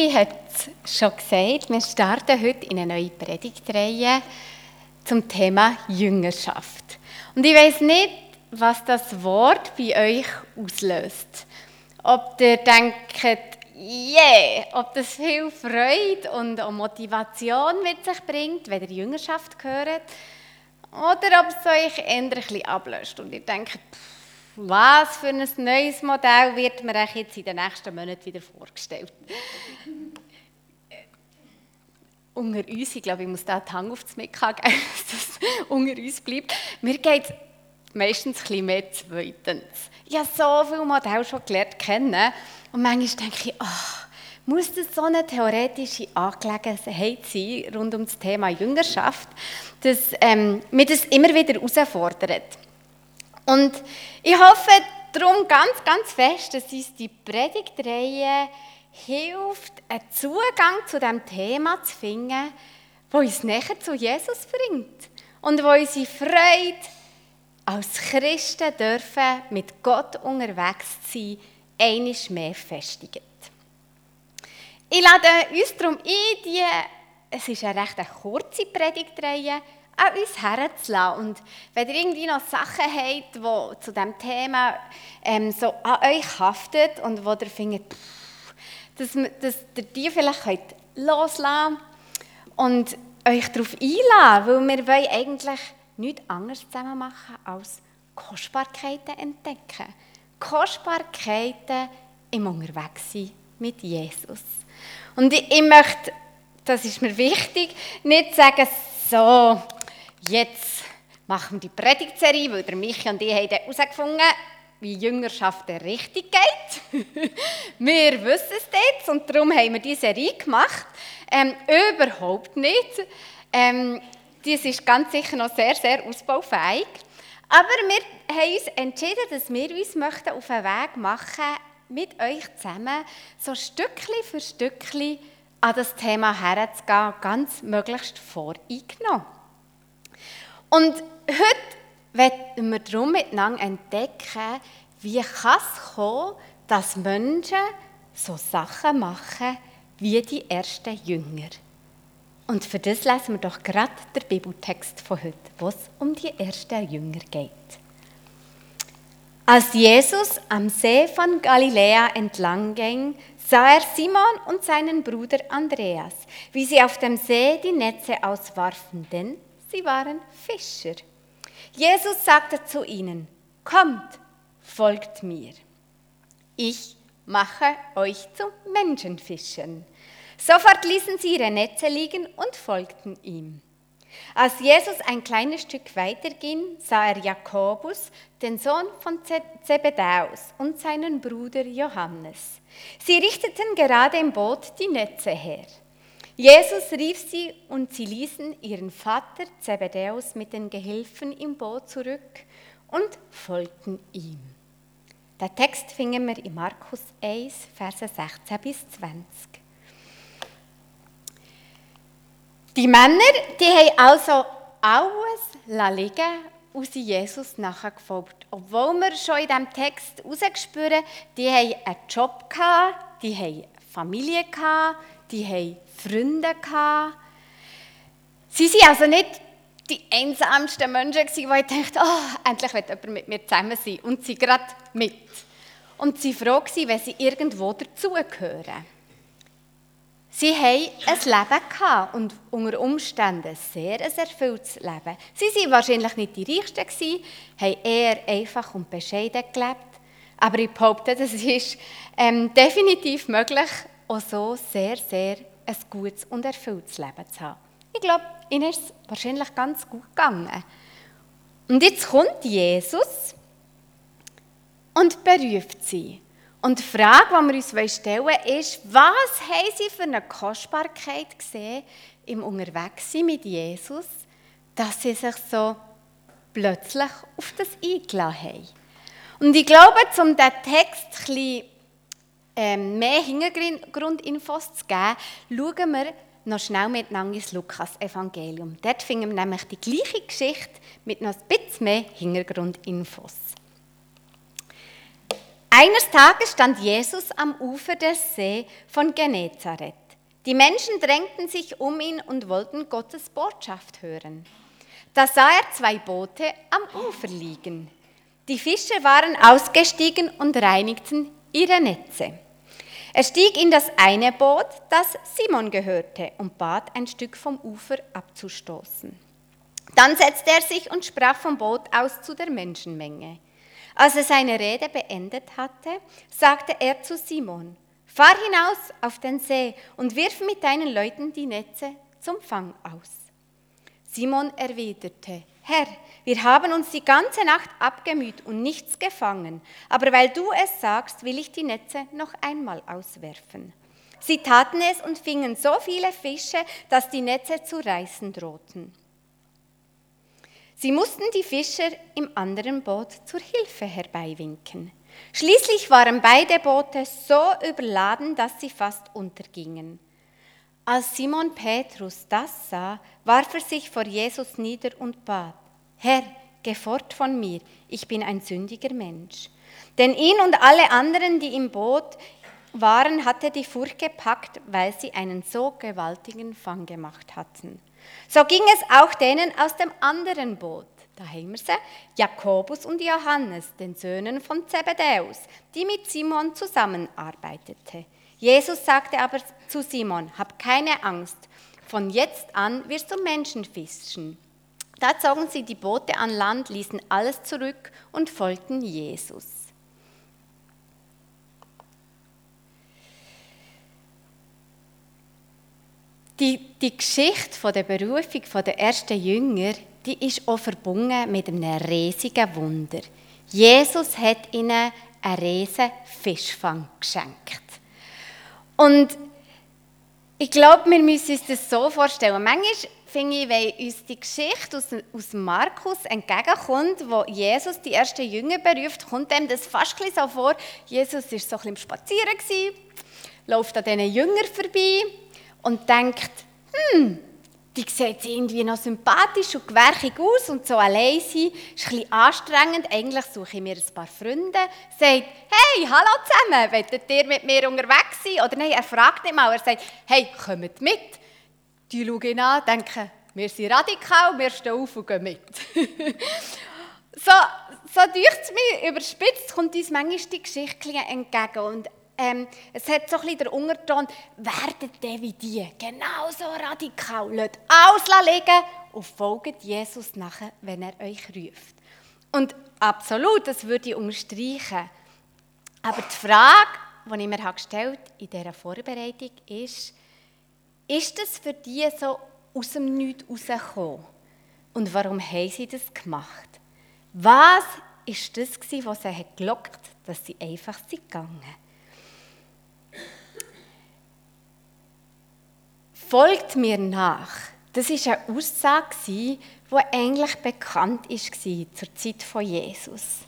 Niki hat es schon gesagt, wir starten heute in eine neue Predigtreihe zum Thema Jüngerschaft. Und ich weiß nicht, was das Wort bei euch auslöst. Ob ihr denkt, yeah, ob das viel Freude und auch Motivation mit sich bringt, wenn ihr Jüngerschaft hört, oder ob es euch eher ablöst und ihr denkt, was für ein neues Modell wird mir jetzt in den nächsten Monaten wieder vorgestellt. unter uns, ich glaube, ich muss da die Hand auf das Mikro geben, dass das unter uns bleibt. Mir geht es meistens ein mehr zweitens. Ich habe so viele Modelle schon gelernt kennen und manchmal denke ich, oh, muss das so eine theoretische Angelegenheit sein rund um das Thema Jüngerschaft, dass ähm, mich das immer wieder herausfordert. Und ich hoffe darum ganz, ganz fest, dass uns die Predigtreihe hilft, einen Zugang zu dem Thema zu finden, wo uns näher zu Jesus bringt und wo unsere Freude als Christen dürfen mit Gott unterwegs sein, einisch mehr festigt. Ich lade uns darum ein, die, es ist eine recht kurze Predigtreihe, an uns herzulassen. Und wenn ihr irgendwie noch Sachen habt, die zu diesem Thema ähm, so an euch haftet und wo ihr findet, pff, dass, dass ihr die vielleicht könnt loslassen und euch darauf einladen, weil wir wollen eigentlich nichts anderes zusammen machen als Kostbarkeiten entdecken. Kostbarkeiten im Unterwegssein mit Jesus. Und ich, ich möchte, das ist mir wichtig, nicht sagen, so, jetzt machen wir die Predigtserie, weil der Michi und ich haben herausgefunden, wie Jüngerschaft richtig geht. wir wissen es jetzt und darum haben wir diese Serie gemacht. Ähm, überhaupt nicht. Ähm, das ist ganz sicher noch sehr, sehr ausbaufähig. Aber wir haben uns entschieden, dass wir uns möchten auf einen Weg machen mit euch zusammen, so Stückchen für Stückchen an das Thema herzugehen, ganz möglichst voreingenommen. Und heute werden wir darum miteinander entdecken, wie kann es kommen, dass Menschen so Sachen machen wie die ersten Jünger. Und für das lesen wir doch gerade den Bibeltext von heute, wo es um die ersten Jünger geht. Als Jesus am See von Galiläa entlang ging, sah er Simon und seinen Bruder Andreas, wie sie auf dem See die Netze auswarfen, denn Sie waren Fischer. Jesus sagte zu ihnen, kommt, folgt mir. Ich mache euch zu Menschenfischern. Sofort ließen sie ihre Netze liegen und folgten ihm. Als Jesus ein kleines Stück weiter ging, sah er Jakobus, den Sohn von Zebedäus, und seinen Bruder Johannes. Sie richteten gerade im Boot die Netze her. Jesus rief sie und sie ließen ihren Vater Zebedäus mit den Gehilfen im Boot zurück und folgten ihm. Der Text finden wir in Markus 1, Verse 16 bis 20. Die Männer, die haben also alles liegen und sind Jesus nachgefolgt. Obwohl wir schon in diesem Text herausspüren, die haben einen Job gehabt, die haben Familie gehabt, die haben Freunde. Sie waren also nicht die einsamsten Menschen, die dachten, oh, endlich wird jemand mit mir zusammen sein. Und sie gerade mit. Und sie froh waren, wenn sie irgendwo dazugehören. Sie hatten ein Leben und unter Umständen sehr ein erfülltes Leben. Sie waren wahrscheinlich nicht die Reichsten, haben eher einfach und bescheiden gelebt. Aber ich behaupte, das ist ähm, definitiv möglich, auch so sehr, sehr ein gutes und erfülltes Leben zu haben. Ich glaube, ihnen ist es wahrscheinlich ganz gut gegangen. Und jetzt kommt Jesus und beruft sie. Und die Frage, die wir uns stellen wollen, ist, was haben sie für eine Kostbarkeit gesehen im Unterwegssein mit Jesus, dass sie sich so plötzlich auf das eingeladen haben. Und ich glaube, um diesen Text ein bisschen ähm, mehr Hintergrundinfos zu geben, schauen wir noch schnell miteinander ins Lukas-Evangelium. Dort finden wir nämlich die gleiche Geschichte mit noch ein bisschen mehr Hintergrundinfos. Eines Tages stand Jesus am Ufer des See von Genezareth. Die Menschen drängten sich um ihn und wollten Gottes Botschaft hören. Da sah er zwei Boote am Ufer liegen. Die Fischer waren ausgestiegen und reinigten ihre Netze. Er stieg in das eine Boot, das Simon gehörte, und bat, ein Stück vom Ufer abzustoßen. Dann setzte er sich und sprach vom Boot aus zu der Menschenmenge. Als er seine Rede beendet hatte, sagte er zu Simon, Fahr hinaus auf den See und wirf mit deinen Leuten die Netze zum Fang aus. Simon erwiderte, Herr, wir haben uns die ganze Nacht abgemüht und nichts gefangen, aber weil du es sagst, will ich die Netze noch einmal auswerfen. Sie taten es und fingen so viele Fische, dass die Netze zu reißen drohten. Sie mussten die Fischer im anderen Boot zur Hilfe herbeiwinken. Schließlich waren beide Boote so überladen, dass sie fast untergingen. Als Simon Petrus das sah, warf er sich vor Jesus nieder und bat, Herr, geh fort von mir, ich bin ein sündiger Mensch. Denn ihn und alle anderen, die im Boot waren, hatte die Furcht gepackt, weil sie einen so gewaltigen Fang gemacht hatten. So ging es auch denen aus dem anderen Boot. Da haben wir sie, Jakobus und Johannes, den Söhnen von Zebedäus, die mit Simon zusammenarbeiteten. Jesus sagte aber zu Simon, hab keine Angst, von jetzt an wirst du Menschen fischen. Da zogen sie die Boote an Land, ließen alles zurück und folgten Jesus. Die, die Geschichte von der Berufung der ersten Jünger, die ist auch verbunden mit einem riesigen Wunder. Jesus hat ihnen einen riesigen Fischfang geschenkt. Und ich glaube, wir müssen uns das so vorstellen. Manchmal finde ich, wenn uns die Geschichte aus, aus Markus entgegenkommt, wo Jesus die ersten Jünger beruft, kommt ihm das fast so vor, Jesus war so ein bisschen Spazieren, gewesen, läuft an diesen Jüngern vorbei und denkt, hm, die sieht irgendwie noch sympathisch und gewerchig aus und so allein sein, ist ein bisschen anstrengend. Eigentlich suche ich mir ein paar Freunde. Sagt, hey, hallo zusammen, wollt ihr mit mir unterwegs sein? Oder nein, er fragt nicht mal, er sagt, hey, kommt mit. Die schauen ihn an, denken, wir sind radikal, wir stehen auf und gehen mit. so, so durch mir überspitzt kommt uns manchmal die Geschichte entgegen. Und ähm, es hat so ein bisschen den Unterton, werdet ihr wie die, genauso radikal, lasst alles liegen und folgt Jesus nachher, wenn er euch ruft. Und absolut, das würde ich unterstreichen. Aber die Frage, die ich mir gestellt habe in dieser Vorbereitung ist, ist das für die so aus dem Nichts rausgekommen? Und warum haben sie das gemacht? Was ist das, was sie gelockt hat, dass sie einfach sind gegangen? Folgt mir nach. Das ist eine Aussage, die eigentlich bekannt war zur Zeit von Jesus.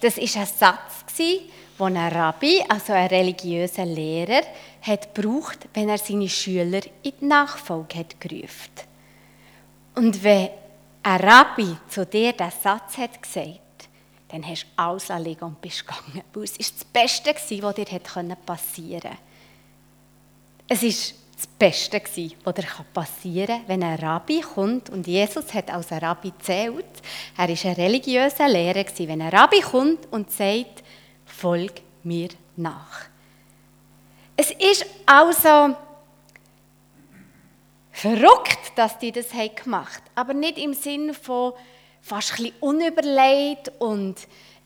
Das ist ein Satz, den ein Rabbi, also ein religiöser Lehrer, hat gebraucht, wenn er seine Schüler in die Nachfolge hat gerufen. Und wenn ein Rabbi zu dir diesen Satz hat gesagt, dann hast du alles liegen und bist gegangen. Weil es war das Beste, was dir passieren konnte. Es ist das Beste gewesen, was dir passieren kann, wenn ein Rabbi kommt, und Jesus hat als ein Rabbi zählt, er war ein religiöser Lehrer, gewesen, wenn ein Rabbi kommt und sagt, folg mir nach. Es ist also verrückt, dass die das gemacht haben, aber nicht im Sinn von fast ein unüberlegt und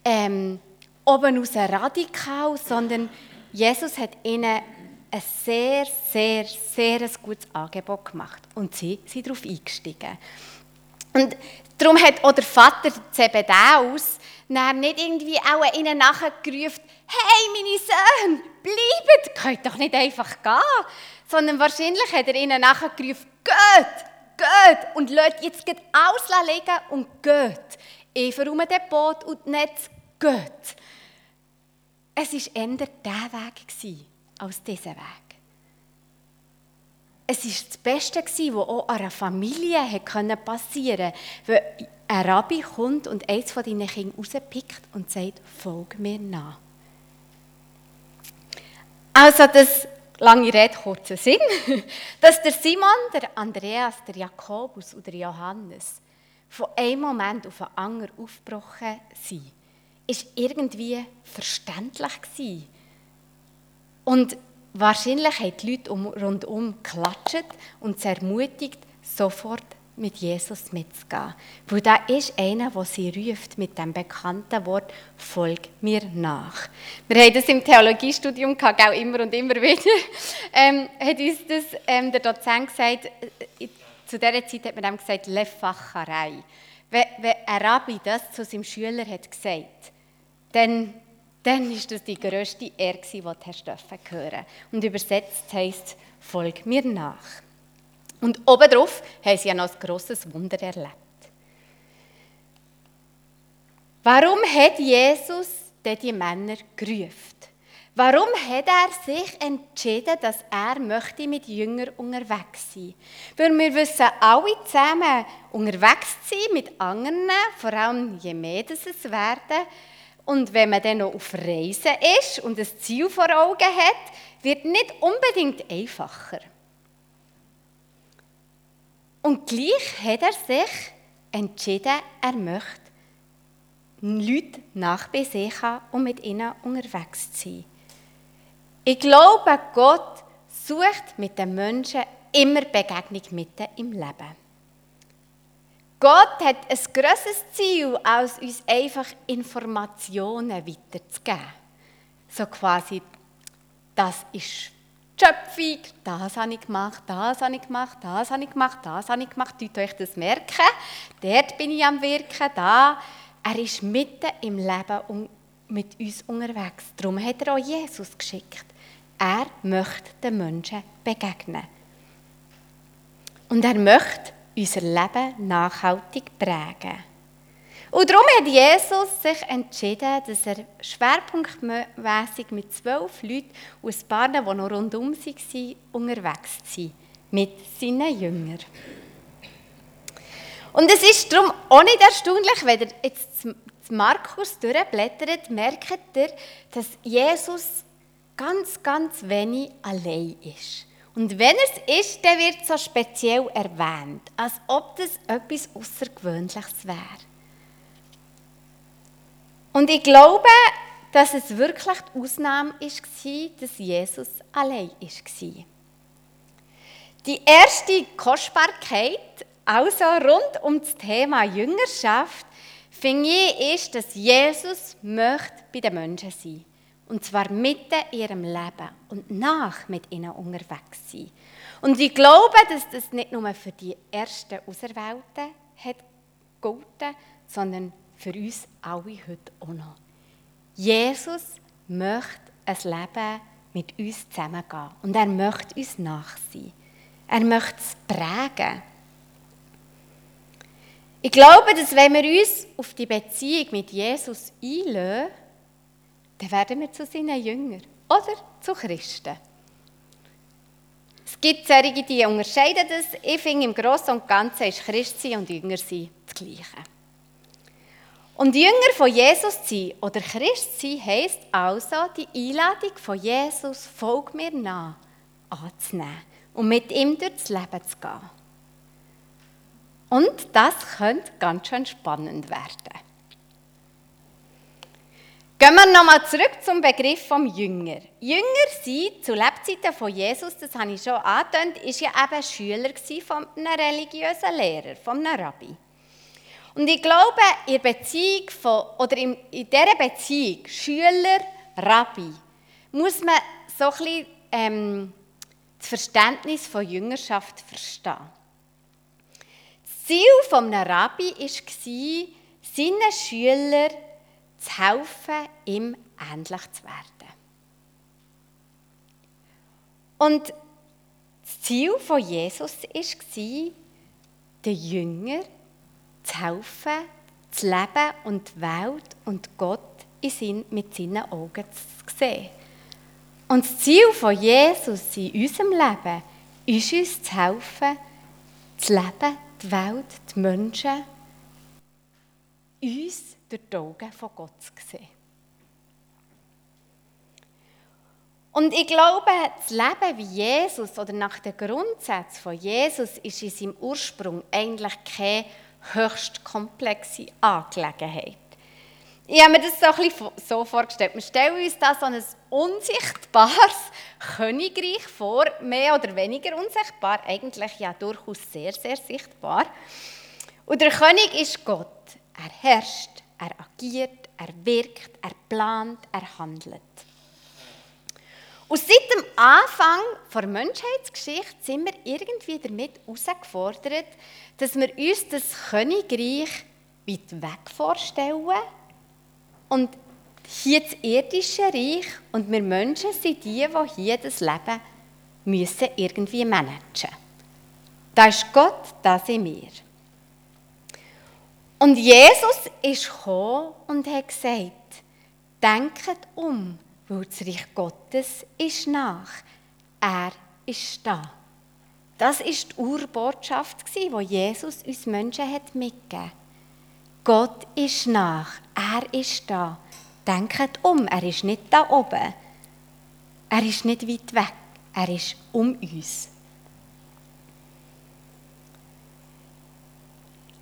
ähm, oben aus radikal, sondern Jesus hat ihnen ein sehr, sehr, sehr ein gutes Angebot gemacht. Und sie sind darauf eingestiegen. Und darum hat auch der Vater Zebedaus nicht irgendwie auch nachher gerufen, hey, meine Söhne, bleibt, könnt doch nicht einfach gehen. Sondern wahrscheinlich hat er ihnen nachher gerufen, geht, geht und lasst jetzt alles liegen und geht. Eva um den Boot und nicht geht. Es war eher der Weg als dieser Weg. Es war das Beste, was auch einer Familie passieren konnte, weil ein Rabbi kommt und eins von deinen Kindern rauspickt und sagt, folge mir nach. Also das lange Rede, kurzer Sinn, dass der Simon, der Andreas, der Jakobus oder Johannes von einem Moment auf den anderen aufgebrochen sind, ist irgendwie verständlich gewesen. Und wahrscheinlich haben die Leute rundum geklatscht und sie ermutigt, sofort mit Jesus mitzugehen. Weil da ist einer, der sie ruft mit dem bekannten Wort, folg mir nach. Wir haben das im Theologiestudium gehabt, auch immer und immer wieder. Ähm, hat uns das ähm, der Dozent gesagt, äh, zu dieser Zeit hat man ihm gesagt, Lefacherei. Wenn, wenn ein Rabbi das zu seinem Schüler hat gesagt, dann dann ist das die grösste Ehre, die du hast hören Und übersetzt heisst, folg mir nach. Und obendrauf haben sie ja noch ein grosses Wunder erlebt. Warum hat Jesus denn die Männer gerufen? Warum hat er sich entschieden, dass er möchte mit Jüngern unterwegs sein Weil wir wissen alle zusammen, unterwegs sein mit anderen, vor allem je mehr es werden, und wenn man dann noch auf Reisen ist und ein Ziel vor Augen hat, wird nicht unbedingt einfacher. Und gleich hat er sich entschieden, er möchte Leute nach haben und mit ihnen unterwegs zu sein. Ich glaube, Gott sucht mit den Menschen immer Begegnung mitten im Leben. Gott hat ein grosses Ziel, als uns einfach Informationen weiterzugeben. So quasi, das ist die Schöpfung, das habe ich gemacht, das habe ich gemacht, das habe ich gemacht, das habe ich gemacht. Tut euch das merken. Dort bin ich am Wirken, da. Er ist mitten im Leben mit uns unterwegs. Darum hat er auch Jesus geschickt. Er möchte den Menschen begegnen. Und er möchte unser Leben nachhaltig prägen. Und darum hat Jesus sich entschieden, dass er schwerpunktmäßig mit zwölf Leuten ein paar, die noch rundum waren, unterwegs sind, mit seinen Jüngern. Und es ist darum auch nicht erstaunlich, wenn ihr jetzt Markus durchblättert, merkt ihr, dass Jesus ganz, ganz wenig allein ist. Und wenn es ist, dann wird es so speziell erwähnt, als ob das etwas Außergewöhnliches wäre. Und ich glaube, dass es wirklich die Ausnahme war, dass Jesus allein war. Die erste Kostbarkeit, also rund um das Thema Jüngerschaft, finde ich, ist, dass Jesus möchte bei den Menschen sein möchte. Und zwar mitten in ihrem Leben und nach mit ihnen unterwegs sein. Und ich glaube, dass das nicht nur für die ersten Auserwählten hat gelten, sondern für uns alle heute auch noch. Jesus möchte ein Leben mit uns zusammengehen und er möchte uns nachsehen. Er möchte es prägen. Ich glaube, dass wenn wir uns auf die Beziehung mit Jesus einlösen, dann werden wir zu seinen Jüngern oder zu Christen. Es gibt solche, die unterscheiden das. Ich finde, im Großen und Ganzen ist Christsein und Jünger sein das Gleiche. Und Jünger von Jesus sein oder Christ sein heisst also, die Einladung von Jesus, folg mir nach, anzunehmen und mit ihm durchs Leben zu gehen. Und das könnte ganz schön spannend werden. Gehen wir nochmal zurück zum Begriff vom Jünger. Jünger sind zu Lebzeiten von Jesus, das habe ich schon angetönt, ist ja eben Schüler von einem religiösen Lehrer, von einem Rabbi. Und ich glaube, in Beziehung von, oder in, in dieser Beziehung Schüler-Rabbi muss man so ein bisschen ähm, das Verständnis von Jüngerschaft verstehen. Das Ziel eines Rabbi war, seinen Schülern zu helfen, ihm ähnlich zu werden. Und das Ziel von Jesus war, den Jüngern zu helfen, zu leben und die Welt und Gott mit seinen Augen zu sehen. Und das Ziel von Jesus in unserem Leben ist uns zu helfen, zu leben, die Welt, die Menschen, uns durch die Augen von Gott zu sehen. Und ich glaube, das Leben wie Jesus oder nach den Grundsätzen von Jesus ist in seinem Ursprung eigentlich keine höchst komplexe Angelegenheit. Ich habe mir das so, ein bisschen so vorgestellt. Wir stellen uns da so ein unsichtbares Königreich vor, mehr oder weniger unsichtbar, eigentlich ja durchaus sehr, sehr sichtbar. Und der König ist Gott. Er herrscht, er agiert, er wirkt, er plant, er handelt. Und seit dem Anfang der Menschheitsgeschichte sind wir irgendwie damit herausgefordert, dass wir uns das Königreich weit weg vorstellen und hier das irdische Reich und wir Menschen sind die, die hier das Leben müssen irgendwie managen Da ist Gott, da sind wir. Und Jesus ist gekommen und hat gesagt, denkt um, weil das Reich Gottes ist nach. Er ist da. Das ist die Urbotschaft, die Jesus uns Menschen hat mitgegeben Gott ist nach. Er ist da. Denkt um, er ist nicht da oben. Er ist nicht weit weg. Er ist um uns.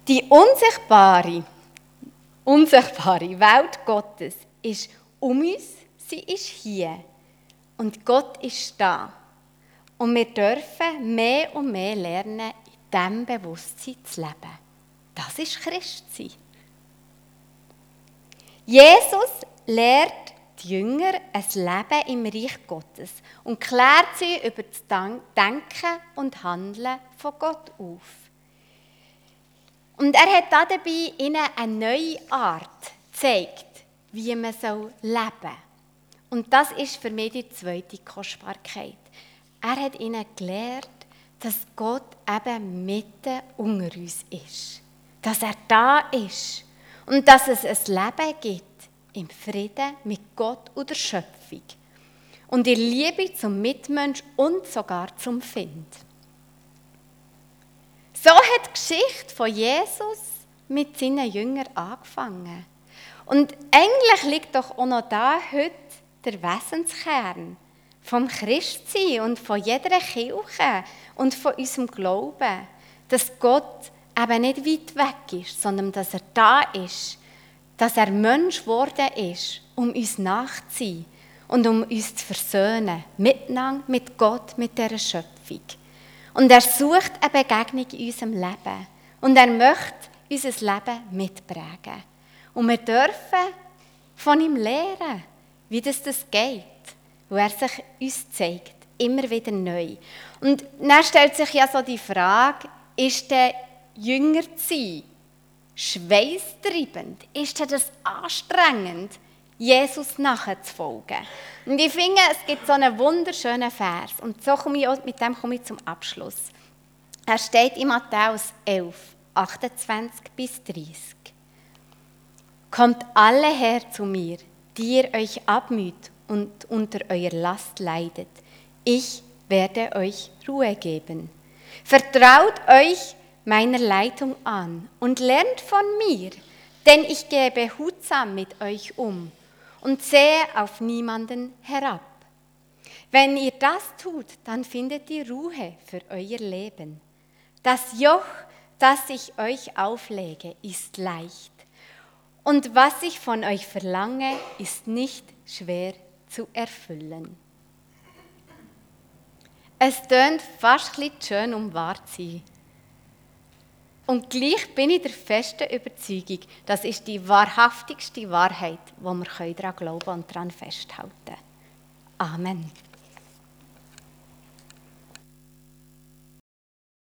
Die unsichtbare, unsichtbare Welt Gottes ist um uns Sie ist hier und Gott ist da. Und wir dürfen mehr und mehr lernen, in diesem Bewusstsein zu leben. Das ist Christsein. Jesus lehrt die Jünger ein Leben im Reich Gottes und klärt sie über das Denken und Handeln von Gott auf. Und er hat dabei ihnen eine neue Art gezeigt, wie man leben soll. Und das ist für mich die zweite Kostbarkeit. Er hat ihnen gelehrt, dass Gott eben mitten unter uns ist. Dass er da ist. Und dass es ein Leben gibt im Frieden mit Gott und der Schöpfung. Und in Liebe zum Mitmensch und sogar zum Find. So hat die Geschichte von Jesus mit seinen Jüngern angefangen. Und eigentlich liegt doch auch noch da heute der Wesenskern vom Christsein und von jeder Kirche und von unserem Glauben, dass Gott eben nicht weit weg ist, sondern dass er da ist, dass er Mensch geworden ist, um uns nachzuziehen und um uns zu versöhnen, miteinander, mit Gott, mit dieser Schöpfung. Und er sucht eine Begegnung in unserem Leben und er möchte unser Leben mitprägen. Und wir dürfen von ihm lehren wie das, das geht, wo er sich uns zeigt, immer wieder neu. Und dann stellt sich ja so die Frage, ist der Jünger zu sein schweißtreibend? Ist das anstrengend, Jesus nachzufolgen? Und ich finde, es gibt so einen wunderschönen Vers und so komme ich mit dem komme ich zum Abschluss. Er steht in Matthäus 11, 28 bis 30. Kommt alle her zu mir, die ihr euch abmüht und unter eurer Last leidet. Ich werde euch Ruhe geben. Vertraut euch meiner Leitung an und lernt von mir, denn ich gehe behutsam mit euch um und sehe auf niemanden herab. Wenn ihr das tut, dann findet ihr Ruhe für euer Leben. Das Joch, das ich euch auflege, ist leicht und was ich von euch verlange, ist nicht schwer zu erfüllen. Es tönt fast schön, um wahr zu sein. Und gleich bin ich der festen Überzeugung, das ist die wahrhaftigste Wahrheit, wo wir daran glauben und daran festhalten können. Amen.